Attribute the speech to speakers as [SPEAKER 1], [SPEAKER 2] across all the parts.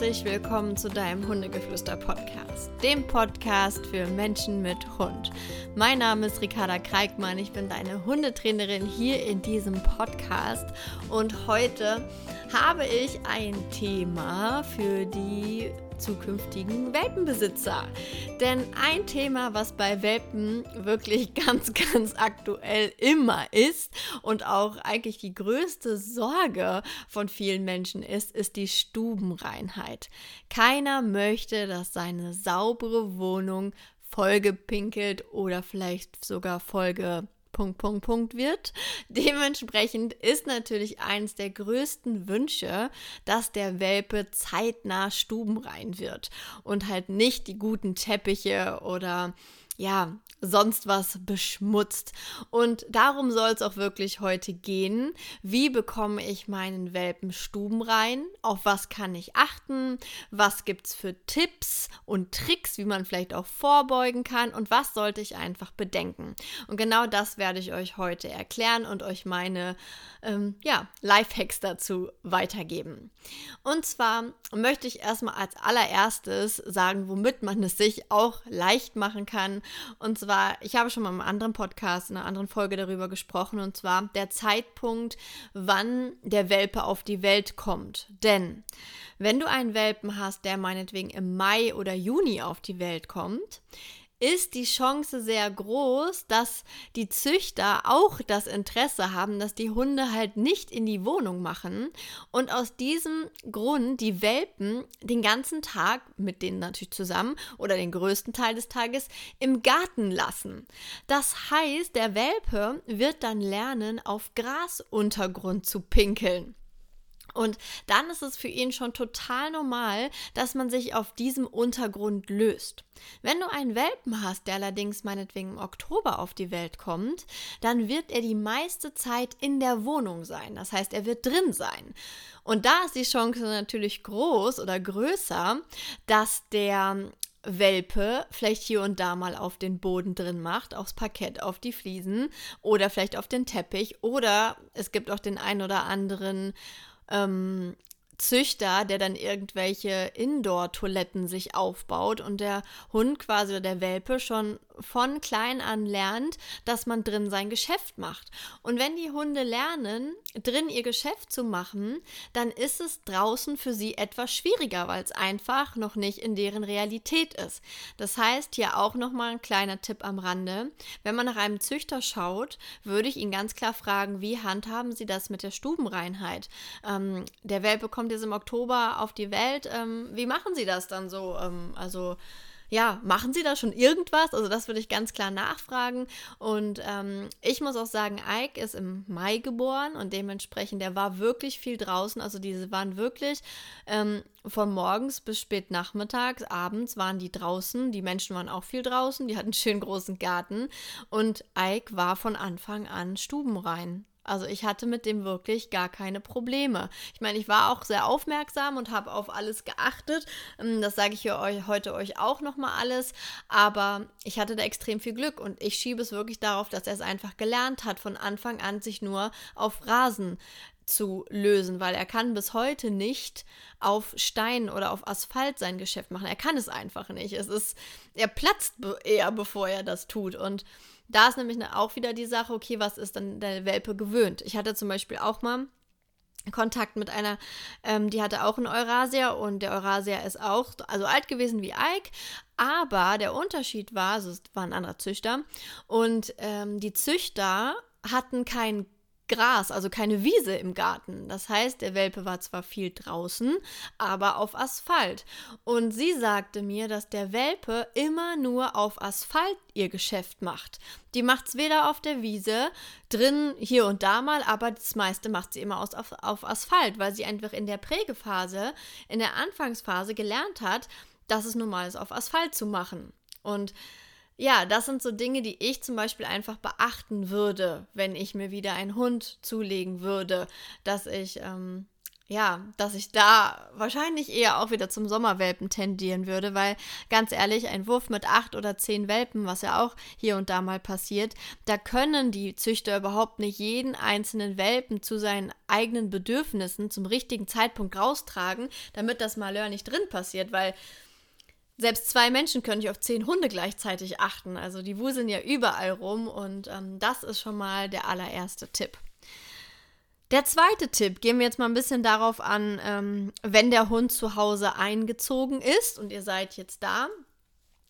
[SPEAKER 1] herzlich willkommen zu deinem Hundegeflüster-Podcast, dem Podcast für Menschen mit Hund. Mein Name ist Ricarda Kreikmann, ich bin deine Hundetrainerin hier in diesem Podcast und heute habe ich ein Thema für die zukünftigen Welpenbesitzer. Denn ein Thema, was bei Welpen wirklich ganz, ganz aktuell immer ist und auch eigentlich die größte Sorge von vielen Menschen ist, ist die Stubenreinheit. Keiner möchte, dass seine saubere Wohnung vollgepinkelt oder vielleicht sogar vollge Punkt, Punkt, Punkt wird. Dementsprechend ist natürlich eines der größten Wünsche, dass der Welpe zeitnah stubenrein wird und halt nicht die guten Teppiche oder ja, sonst was beschmutzt. Und darum soll es auch wirklich heute gehen. Wie bekomme ich meinen Welpen stubenrein? Auf was kann ich achten? Was gibt es für Tipps und Tricks, wie man vielleicht auch vorbeugen kann? Und was sollte ich einfach bedenken? Und genau das werde ich euch heute erklären und euch meine ähm, ja, Lifehacks dazu weitergeben. Und zwar möchte ich erstmal als allererstes sagen, womit man es sich auch leicht machen kann und zwar, ich habe schon mal einem anderen Podcast, in einer anderen Folge darüber gesprochen, und zwar der Zeitpunkt, wann der Welpe auf die Welt kommt. Denn wenn du einen Welpen hast, der meinetwegen im Mai oder Juni auf die Welt kommt, ist die Chance sehr groß, dass die Züchter auch das Interesse haben, dass die Hunde halt nicht in die Wohnung machen und aus diesem Grund die Welpen den ganzen Tag mit denen natürlich zusammen oder den größten Teil des Tages im Garten lassen. Das heißt, der Welpe wird dann lernen, auf Grasuntergrund zu pinkeln. Und dann ist es für ihn schon total normal, dass man sich auf diesem Untergrund löst. Wenn du einen Welpen hast, der allerdings meinetwegen im Oktober auf die Welt kommt, dann wird er die meiste Zeit in der Wohnung sein. Das heißt, er wird drin sein. Und da ist die Chance natürlich groß oder größer, dass der Welpe vielleicht hier und da mal auf den Boden drin macht, aufs Parkett, auf die Fliesen oder vielleicht auf den Teppich oder es gibt auch den ein oder anderen ähm, Züchter, der dann irgendwelche Indoor-Toiletten sich aufbaut und der Hund quasi oder der Welpe schon von klein an lernt, dass man drin sein Geschäft macht. Und wenn die Hunde lernen, drin ihr Geschäft zu machen, dann ist es draußen für sie etwas schwieriger, weil es einfach noch nicht in deren Realität ist. Das heißt, hier auch nochmal ein kleiner Tipp am Rande. Wenn man nach einem Züchter schaut, würde ich ihn ganz klar fragen, wie handhaben sie das mit der Stubenreinheit? Ähm, der Welpe kommt jetzt im Oktober auf die Welt. Ähm, wie machen sie das dann so? Ähm, also ja, machen Sie da schon irgendwas? Also das würde ich ganz klar nachfragen. Und ähm, ich muss auch sagen, Ike ist im Mai geboren und dementsprechend, der war wirklich viel draußen. Also diese waren wirklich ähm, von morgens bis spät nachmittags, abends waren die draußen. Die Menschen waren auch viel draußen, die hatten einen schönen großen Garten. Und Ike war von Anfang an stubenrein. Also ich hatte mit dem wirklich gar keine Probleme. Ich meine, ich war auch sehr aufmerksam und habe auf alles geachtet. Ähm, das sage ich euch heute euch auch nochmal alles. Aber ich hatte da extrem viel Glück und ich schiebe es wirklich darauf, dass er es einfach gelernt hat, von Anfang an sich nur auf Rasen zu lösen, weil er kann bis heute nicht auf Stein oder auf Asphalt sein Geschäft machen. Er kann es einfach nicht. Es ist, er platzt eher, bevor er das tut. Und da ist nämlich auch wieder die Sache, okay, was ist dann der Welpe gewöhnt? Ich hatte zum Beispiel auch mal Kontakt mit einer, ähm, die hatte auch einen Eurasier und der Eurasier ist auch also alt gewesen wie Ike, aber der Unterschied war, also es war ein anderer Züchter und ähm, die Züchter hatten kein Gras, also keine Wiese im Garten. Das heißt, der Welpe war zwar viel draußen, aber auf Asphalt. Und sie sagte mir, dass der Welpe immer nur auf Asphalt ihr Geschäft macht. Die macht es weder auf der Wiese, drin hier und da mal, aber das meiste macht sie immer aus, auf, auf Asphalt, weil sie einfach in der Prägephase, in der Anfangsphase gelernt hat, dass es normal ist, auf Asphalt zu machen. Und ja, das sind so Dinge, die ich zum Beispiel einfach beachten würde, wenn ich mir wieder einen Hund zulegen würde, dass ich ähm, ja, dass ich da wahrscheinlich eher auch wieder zum Sommerwelpen tendieren würde, weil ganz ehrlich, ein Wurf mit acht oder zehn Welpen, was ja auch hier und da mal passiert, da können die Züchter überhaupt nicht jeden einzelnen Welpen zu seinen eigenen Bedürfnissen zum richtigen Zeitpunkt raustragen, damit das Malheur nicht drin passiert, weil selbst zwei Menschen können nicht auf zehn Hunde gleichzeitig achten. Also die wuseln ja überall rum und ähm, das ist schon mal der allererste Tipp. Der zweite Tipp, gehen wir jetzt mal ein bisschen darauf an, ähm, wenn der Hund zu Hause eingezogen ist und ihr seid jetzt da,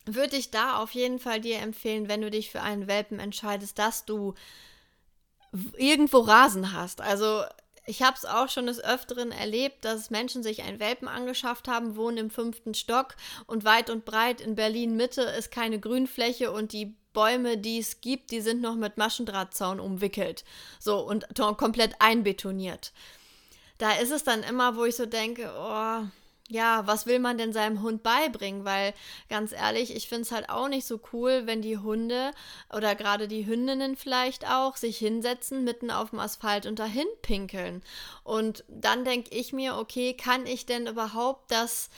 [SPEAKER 1] würde ich da auf jeden Fall dir empfehlen, wenn du dich für einen Welpen entscheidest, dass du irgendwo Rasen hast. Also ich habe es auch schon des Öfteren erlebt, dass Menschen sich einen Welpen angeschafft haben, wohnen im fünften Stock und weit und breit in Berlin Mitte ist keine Grünfläche und die Bäume, die es gibt, die sind noch mit Maschendrahtzaun umwickelt. So und komplett einbetoniert. Da ist es dann immer, wo ich so denke, oh, ja, was will man denn seinem Hund beibringen? Weil ganz ehrlich, ich finde es halt auch nicht so cool, wenn die Hunde oder gerade die Hündinnen vielleicht auch sich hinsetzen mitten auf dem Asphalt und dahin pinkeln. Und dann denke ich mir, okay, kann ich denn überhaupt das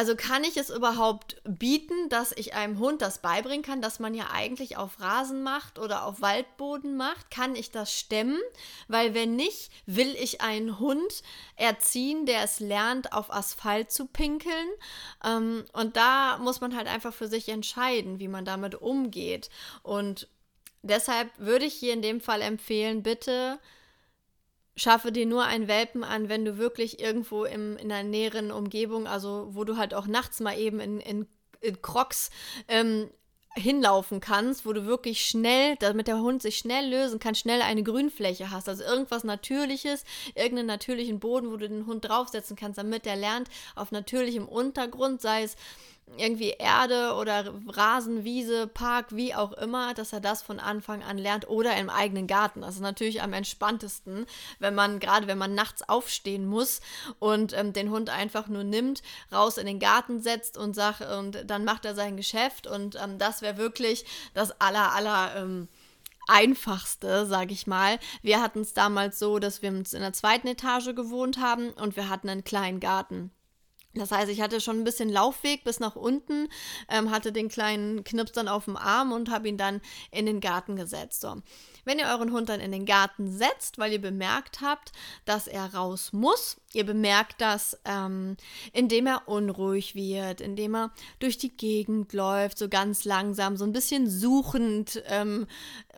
[SPEAKER 1] also kann ich es überhaupt bieten, dass ich einem Hund das beibringen kann, dass man ja eigentlich auf Rasen macht oder auf Waldboden macht? Kann ich das stemmen? Weil wenn nicht, will ich einen Hund erziehen, der es lernt, auf Asphalt zu pinkeln. Ähm, und da muss man halt einfach für sich entscheiden, wie man damit umgeht. Und deshalb würde ich hier in dem Fall empfehlen, bitte schaffe dir nur einen Welpen an, wenn du wirklich irgendwo im, in einer näheren Umgebung, also wo du halt auch nachts mal eben in, in, in Crocs ähm, hinlaufen kannst, wo du wirklich schnell, damit der Hund sich schnell lösen kann, schnell eine Grünfläche hast. Also irgendwas Natürliches, irgendeinen natürlichen Boden, wo du den Hund draufsetzen kannst, damit der lernt, auf natürlichem Untergrund, sei es irgendwie Erde oder Rasen, Wiese, Park, wie auch immer, dass er das von Anfang an lernt oder im eigenen Garten. Das ist natürlich am entspanntesten, wenn man, gerade wenn man nachts aufstehen muss und ähm, den Hund einfach nur nimmt, raus in den Garten setzt und sagt, und dann macht er sein Geschäft und ähm, das wäre wirklich das aller, aller, ähm, einfachste, sage ich mal. Wir hatten es damals so, dass wir uns in der zweiten Etage gewohnt haben und wir hatten einen kleinen Garten. Das heißt, ich hatte schon ein bisschen Laufweg bis nach unten, ähm, hatte den kleinen Knips dann auf dem Arm und habe ihn dann in den Garten gesetzt. So. Wenn ihr euren Hund dann in den Garten setzt, weil ihr bemerkt habt, dass er raus muss, ihr bemerkt das, ähm, indem er unruhig wird, indem er durch die Gegend läuft, so ganz langsam, so ein bisschen suchend ähm,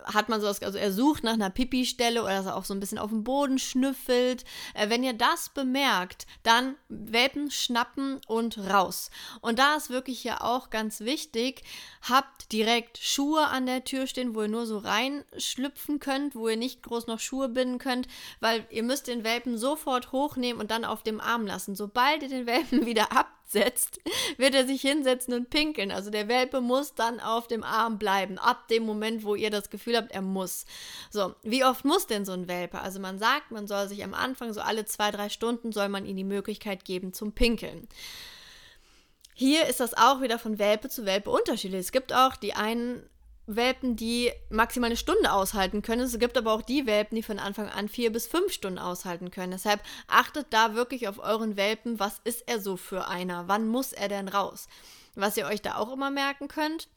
[SPEAKER 1] hat man so das, also er sucht nach einer Pipi-Stelle oder dass er auch so ein bisschen auf dem Boden schnüffelt. Äh, wenn ihr das bemerkt, dann Welpen schnappen und raus. Und da ist wirklich ja auch ganz wichtig, habt direkt Schuhe an der Tür stehen, wo ihr nur so reinschlüpfen könnt, wo ihr nicht groß noch Schuhe binden könnt, weil ihr müsst den Welpen sofort hochnehmen und dann auf dem Arm lassen. Sobald ihr den Welpen wieder ab setzt, wird er sich hinsetzen und pinkeln. Also der Welpe muss dann auf dem Arm bleiben, ab dem Moment, wo ihr das Gefühl habt, er muss. So, wie oft muss denn so ein Welpe? Also man sagt, man soll sich am Anfang, so alle zwei, drei Stunden, soll man ihm die Möglichkeit geben zum Pinkeln. Hier ist das auch wieder von Welpe zu Welpe unterschiedlich. Es gibt auch die einen Welpen, die maximal eine Stunde aushalten können. Es gibt aber auch die Welpen, die von Anfang an vier bis fünf Stunden aushalten können. Deshalb achtet da wirklich auf euren Welpen. Was ist er so für einer? Wann muss er denn raus? Was ihr euch da auch immer merken könnt,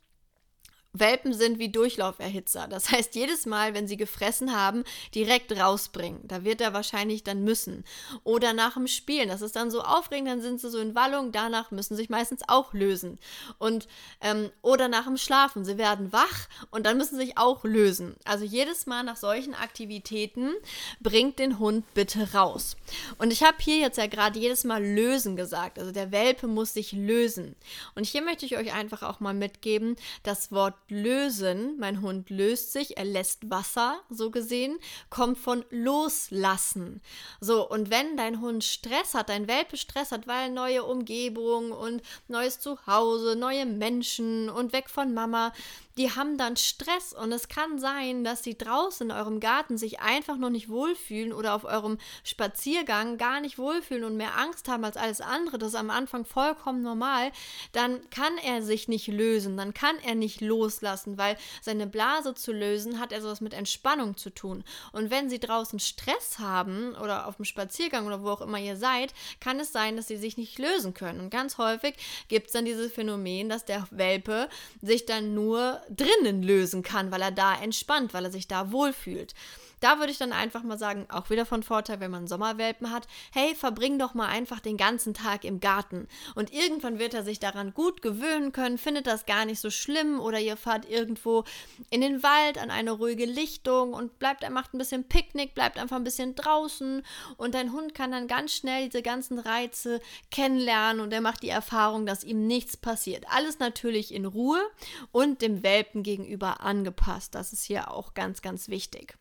[SPEAKER 1] Welpen sind wie Durchlauferhitzer. Das heißt, jedes Mal, wenn sie gefressen haben, direkt rausbringen. Da wird er wahrscheinlich dann müssen. Oder nach dem Spielen. Das ist dann so aufregend, dann sind sie so in Wallung. Danach müssen sie sich meistens auch lösen. Und, ähm, oder nach dem Schlafen. Sie werden wach und dann müssen sie sich auch lösen. Also jedes Mal nach solchen Aktivitäten bringt den Hund bitte raus. Und ich habe hier jetzt ja gerade jedes Mal lösen gesagt. Also der Welpe muss sich lösen. Und hier möchte ich euch einfach auch mal mitgeben, das Wort lösen, mein Hund löst sich, er lässt Wasser, so gesehen, kommt von loslassen. So, und wenn dein Hund Stress hat, dein Welpe Stress hat, weil neue Umgebung und neues Zuhause, neue Menschen und weg von Mama, die haben dann Stress und es kann sein, dass sie draußen in eurem Garten sich einfach noch nicht wohlfühlen oder auf eurem Spaziergang gar nicht wohlfühlen und mehr Angst haben als alles andere. Das ist am Anfang vollkommen normal. Dann kann er sich nicht lösen, dann kann er nicht loslassen, weil seine Blase zu lösen hat er sowas mit Entspannung zu tun. Und wenn sie draußen Stress haben oder auf dem Spaziergang oder wo auch immer ihr seid, kann es sein, dass sie sich nicht lösen können. Und ganz häufig gibt es dann dieses Phänomen, dass der Welpe sich dann nur drinnen lösen kann, weil er da entspannt, weil er sich da wohlfühlt. Da würde ich dann einfach mal sagen, auch wieder von Vorteil, wenn man Sommerwelpen hat, hey, verbring doch mal einfach den ganzen Tag im Garten. Und irgendwann wird er sich daran gut gewöhnen können, findet das gar nicht so schlimm oder ihr fahrt irgendwo in den Wald an eine ruhige Lichtung und bleibt, er macht ein bisschen Picknick, bleibt einfach ein bisschen draußen und dein Hund kann dann ganz schnell diese ganzen Reize kennenlernen und er macht die Erfahrung, dass ihm nichts passiert. Alles natürlich in Ruhe und dem Welpen gegenüber angepasst. Das ist hier auch ganz, ganz wichtig.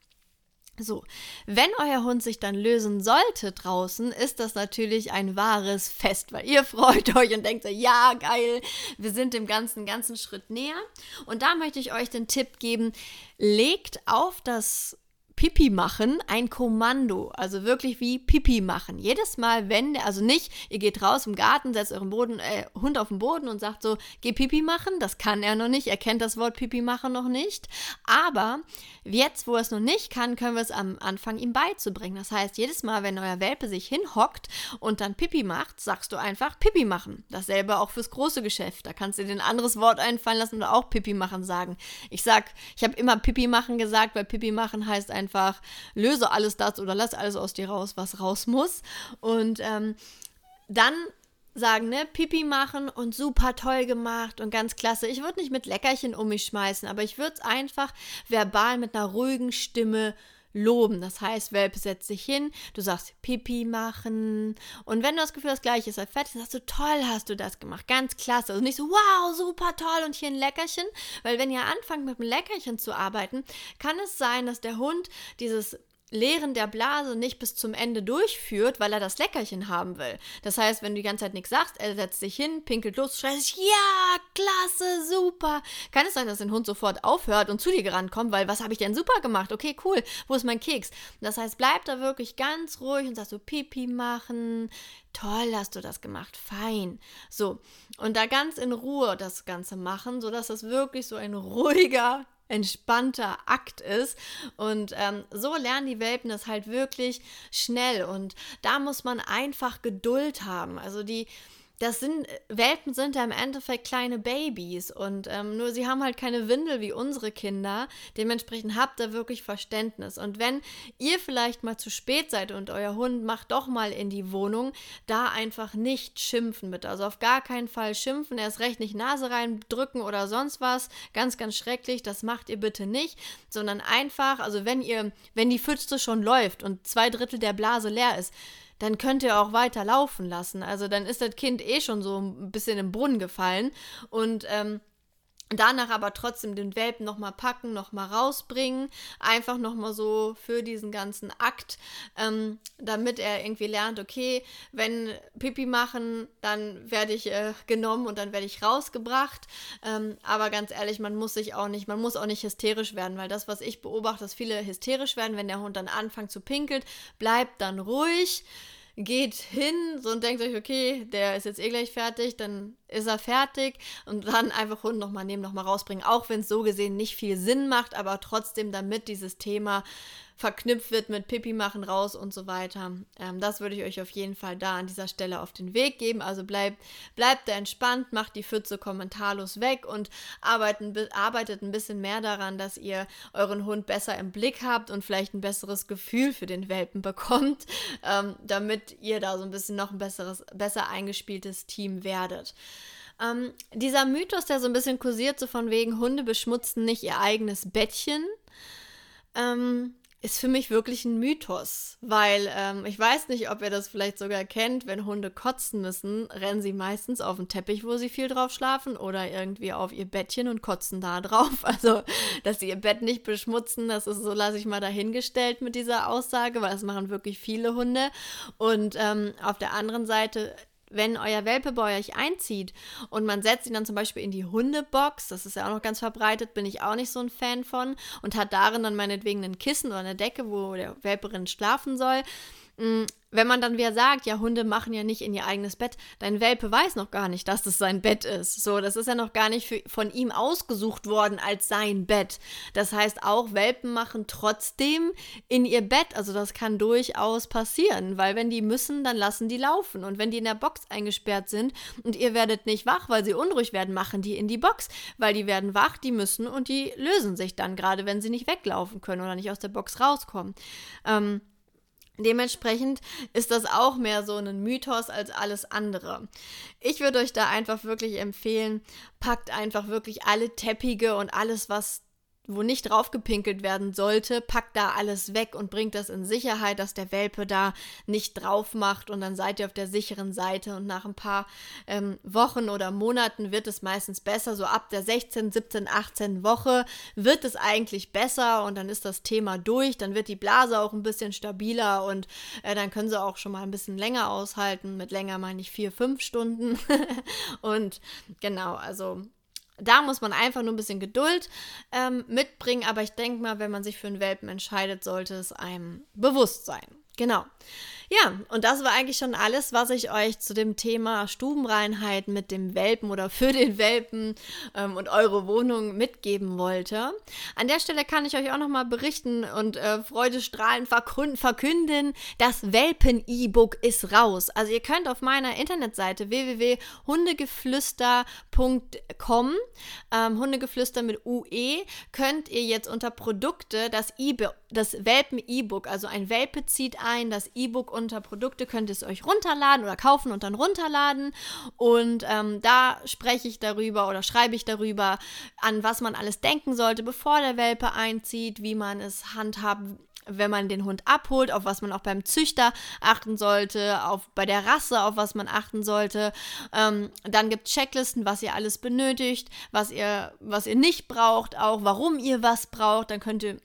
[SPEAKER 1] So, wenn euer Hund sich dann lösen sollte draußen, ist das natürlich ein wahres Fest, weil ihr freut euch und denkt so, ja, geil, wir sind dem ganzen ganzen Schritt näher. Und da möchte ich euch den Tipp geben, legt auf das Pipi machen ein Kommando, also wirklich wie Pipi machen. Jedes Mal, wenn, also nicht, ihr geht raus im Garten, setzt euren Boden, äh, Hund auf den Boden und sagt so, geh Pipi machen, das kann er noch nicht, er kennt das Wort Pipi machen noch nicht, aber jetzt, wo er es noch nicht kann, können wir es am Anfang ihm beizubringen. Das heißt, jedes Mal, wenn euer Welpe sich hinhockt und dann Pipi macht, sagst du einfach Pipi machen. Dasselbe auch fürs große Geschäft, da kannst du dir ein anderes Wort einfallen lassen oder auch Pipi machen sagen. Ich sag, ich habe immer Pipi machen gesagt, weil Pipi machen heißt einfach, einfach, löse alles das oder lass alles aus dir raus, was raus muss. Und ähm, dann sagen, ne, Pipi machen und super toll gemacht und ganz klasse. Ich würde nicht mit Leckerchen um mich schmeißen, aber ich würde es einfach verbal mit einer ruhigen Stimme loben. Das heißt, Welpe setzt sich hin, du sagst Pipi machen. Und wenn du das Gefühl hast, gleich ist er fertig, sagst du, toll hast du das gemacht, ganz klasse. Also nicht so, wow, super toll und hier ein Leckerchen. Weil wenn ihr anfangt mit einem Leckerchen zu arbeiten, kann es sein, dass der Hund dieses Leeren der Blase nicht bis zum Ende durchführt, weil er das Leckerchen haben will. Das heißt, wenn du die ganze Zeit nichts sagst, er setzt sich hin, pinkelt los, schreit sich, ja, klasse, super. Kann es sein, dass der Hund sofort aufhört und zu dir rankommt, weil was habe ich denn super gemacht? Okay, cool, wo ist mein Keks? Das heißt, bleib da wirklich ganz ruhig und sagst so, Pipi machen, toll hast du das gemacht, fein. So, und da ganz in Ruhe das Ganze machen, sodass es wirklich so ein ruhiger, entspannter Akt ist. Und ähm, so lernen die Welpen das halt wirklich schnell. Und da muss man einfach Geduld haben. Also die das sind, Welpen sind ja im Endeffekt kleine Babys und ähm, nur sie haben halt keine Windel wie unsere Kinder. Dementsprechend habt ihr wirklich Verständnis. Und wenn ihr vielleicht mal zu spät seid und euer Hund macht doch mal in die Wohnung, da einfach nicht schimpfen bitte. Also auf gar keinen Fall schimpfen, erst recht nicht Nase reindrücken oder sonst was. Ganz, ganz schrecklich, das macht ihr bitte nicht, sondern einfach, also wenn ihr, wenn die Pfütze schon läuft und zwei Drittel der Blase leer ist, dann könnt ihr auch weiter laufen lassen. Also dann ist das Kind eh schon so ein bisschen im Brunnen gefallen und ähm, Danach aber trotzdem den Welpen nochmal packen, nochmal rausbringen. Einfach nochmal so für diesen ganzen Akt, ähm, damit er irgendwie lernt, okay, wenn Pipi machen, dann werde ich äh, genommen und dann werde ich rausgebracht. Ähm, aber ganz ehrlich, man muss sich auch nicht, man muss auch nicht hysterisch werden, weil das, was ich beobachte, dass viele hysterisch werden, wenn der Hund dann anfängt zu pinkeln, bleibt dann ruhig geht hin so und denkt euch, okay, der ist jetzt eh gleich fertig, dann ist er fertig und dann einfach Hund nochmal nehmen, nochmal rausbringen, auch wenn es so gesehen nicht viel Sinn macht, aber trotzdem, damit dieses Thema verknüpft wird mit Pipi machen raus und so weiter. Ähm, das würde ich euch auf jeden Fall da an dieser Stelle auf den Weg geben. Also bleibt, bleibt da entspannt, macht die Pfütze kommentarlos weg und arbeiten, arbeitet ein bisschen mehr daran, dass ihr euren Hund besser im Blick habt und vielleicht ein besseres Gefühl für den Welpen bekommt, ähm, damit ihr da so ein bisschen noch ein besseres, besser eingespieltes Team werdet. Ähm, dieser Mythos, der so ein bisschen kursiert, so von wegen Hunde beschmutzen nicht ihr eigenes Bettchen. Ähm, ist für mich wirklich ein Mythos, weil ähm, ich weiß nicht, ob ihr das vielleicht sogar kennt, wenn Hunde kotzen müssen, rennen sie meistens auf den Teppich, wo sie viel drauf schlafen oder irgendwie auf ihr Bettchen und kotzen da drauf. Also, dass sie ihr Bett nicht beschmutzen, das ist so, lasse ich mal dahingestellt mit dieser Aussage, weil das machen wirklich viele Hunde. Und ähm, auf der anderen Seite wenn euer Welpe bei euch einzieht und man setzt ihn dann zum Beispiel in die Hundebox, das ist ja auch noch ganz verbreitet, bin ich auch nicht so ein Fan von, und hat darin dann meinetwegen ein Kissen oder eine Decke, wo der Welperin schlafen soll, wenn man dann wieder sagt, ja, Hunde machen ja nicht in ihr eigenes Bett, dein Welpe weiß noch gar nicht, dass das sein Bett ist. So, das ist ja noch gar nicht für, von ihm ausgesucht worden als sein Bett. Das heißt, auch Welpen machen trotzdem in ihr Bett. Also das kann durchaus passieren, weil wenn die müssen, dann lassen die laufen. Und wenn die in der Box eingesperrt sind und ihr werdet nicht wach, weil sie unruhig werden, machen die in die Box, weil die werden wach, die müssen und die lösen sich dann, gerade wenn sie nicht weglaufen können oder nicht aus der Box rauskommen. Ähm, Dementsprechend ist das auch mehr so ein Mythos als alles andere. Ich würde euch da einfach wirklich empfehlen, packt einfach wirklich alle Teppige und alles, was wo nicht draufgepinkelt werden sollte, packt da alles weg und bringt das in Sicherheit, dass der Welpe da nicht drauf macht. Und dann seid ihr auf der sicheren Seite. Und nach ein paar ähm, Wochen oder Monaten wird es meistens besser, so ab der 16, 17, 18 Woche wird es eigentlich besser. Und dann ist das Thema durch, dann wird die Blase auch ein bisschen stabiler. Und äh, dann können sie auch schon mal ein bisschen länger aushalten, mit länger meine ich vier, fünf Stunden. Und genau, also da muss man einfach nur ein bisschen Geduld ähm, mitbringen, aber ich denke mal, wenn man sich für einen Welpen entscheidet, sollte es einem bewusst sein. Genau. Ja, und das war eigentlich schon alles, was ich euch zu dem Thema Stubenreinheit mit dem Welpen oder für den Welpen ähm, und eure Wohnung mitgeben wollte. An der Stelle kann ich euch auch nochmal berichten und äh, freudestrahlend verkünden, das Welpen-E-Book ist raus. Also ihr könnt auf meiner Internetseite www.hundegeflüster.com, ähm, Hundegeflüster mit UE, könnt ihr jetzt unter Produkte das, e das Welpen-E-Book, also ein Welpe zieht ein, das E-Book unter Produkte könnt ihr es euch runterladen oder kaufen und dann runterladen. Und ähm, da spreche ich darüber oder schreibe ich darüber, an was man alles denken sollte, bevor der Welpe einzieht, wie man es handhabt, wenn man den Hund abholt, auf was man auch beim Züchter achten sollte, auf bei der Rasse, auf was man achten sollte. Ähm, dann gibt es Checklisten, was ihr alles benötigt, was ihr, was ihr nicht braucht, auch warum ihr was braucht. Dann könnt ihr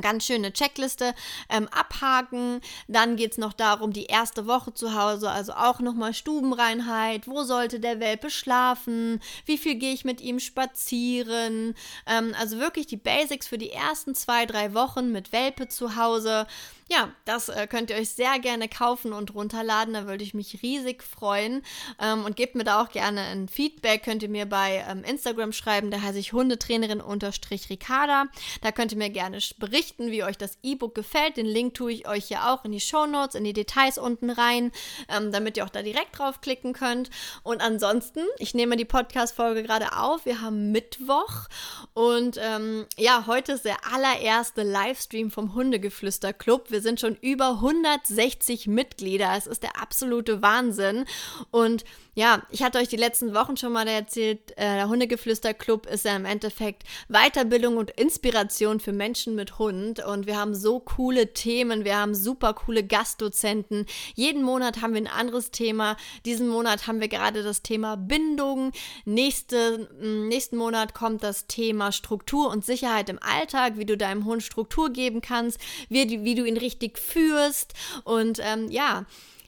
[SPEAKER 1] ganz schöne Checkliste ähm, abhaken. Dann geht es noch darum, die erste Woche zu Hause, also auch nochmal Stubenreinheit. Wo sollte der Welpe schlafen? Wie viel gehe ich mit ihm spazieren? Ähm, also wirklich die Basics für die ersten zwei, drei Wochen mit Welpe zu Hause. Ja, das äh, könnt ihr euch sehr gerne kaufen und runterladen. Da würde ich mich riesig freuen. Ähm, und gebt mir da auch gerne ein Feedback. Könnt ihr mir bei ähm, Instagram schreiben. Da heiße ich Hundetrainerin-Ricarda. Da könnt ihr mir gerne berichten, wie euch das E-Book gefällt. Den Link tue ich euch ja auch in die Show Notes, in die Details unten rein, ähm, damit ihr auch da direkt draufklicken könnt. Und ansonsten, ich nehme die Podcast-Folge gerade auf. Wir haben Mittwoch. Und ähm, ja, heute ist der allererste Livestream vom Hundegeflüster Club. Wir sind schon über 160 Mitglieder. Es ist der absolute Wahnsinn. Und ja, ich hatte euch die letzten Wochen schon mal erzählt, äh, der Hundegeflüster-Club ist ja im Endeffekt Weiterbildung und Inspiration für Menschen mit Hund. Und wir haben so coole Themen, wir haben super coole Gastdozenten. Jeden Monat haben wir ein anderes Thema. Diesen Monat haben wir gerade das Thema Bindung. Nächste, nächsten Monat kommt das Thema Struktur und Sicherheit im Alltag, wie du deinem Hund Struktur geben kannst, wie, wie du ihn richtig führst. Und ähm, ja,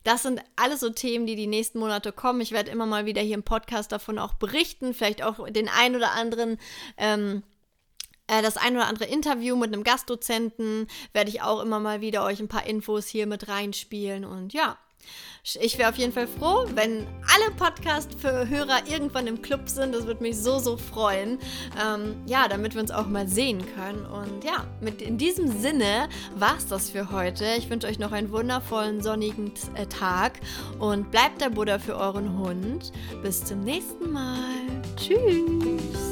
[SPEAKER 1] das sind alles so Themen, die die nächsten Monate kommen. Ich werde immer mal wieder hier im Podcast davon auch berichten, vielleicht auch den ein oder anderen. Ähm, äh, das ein oder andere Interview mit einem Gastdozenten werde ich auch immer mal wieder euch ein paar Infos hier mit reinspielen. Und ja, ich wäre auf jeden Fall froh, wenn alle Podcast-Hörer irgendwann im Club sind. Das würde mich so, so freuen. Ähm, ja, damit wir uns auch mal sehen können. Und ja, mit in diesem Sinne war es das für heute. Ich wünsche euch noch einen wundervollen sonnigen äh, Tag und bleibt der Buddha für euren Hund. Bis zum nächsten Mal. Tschüss.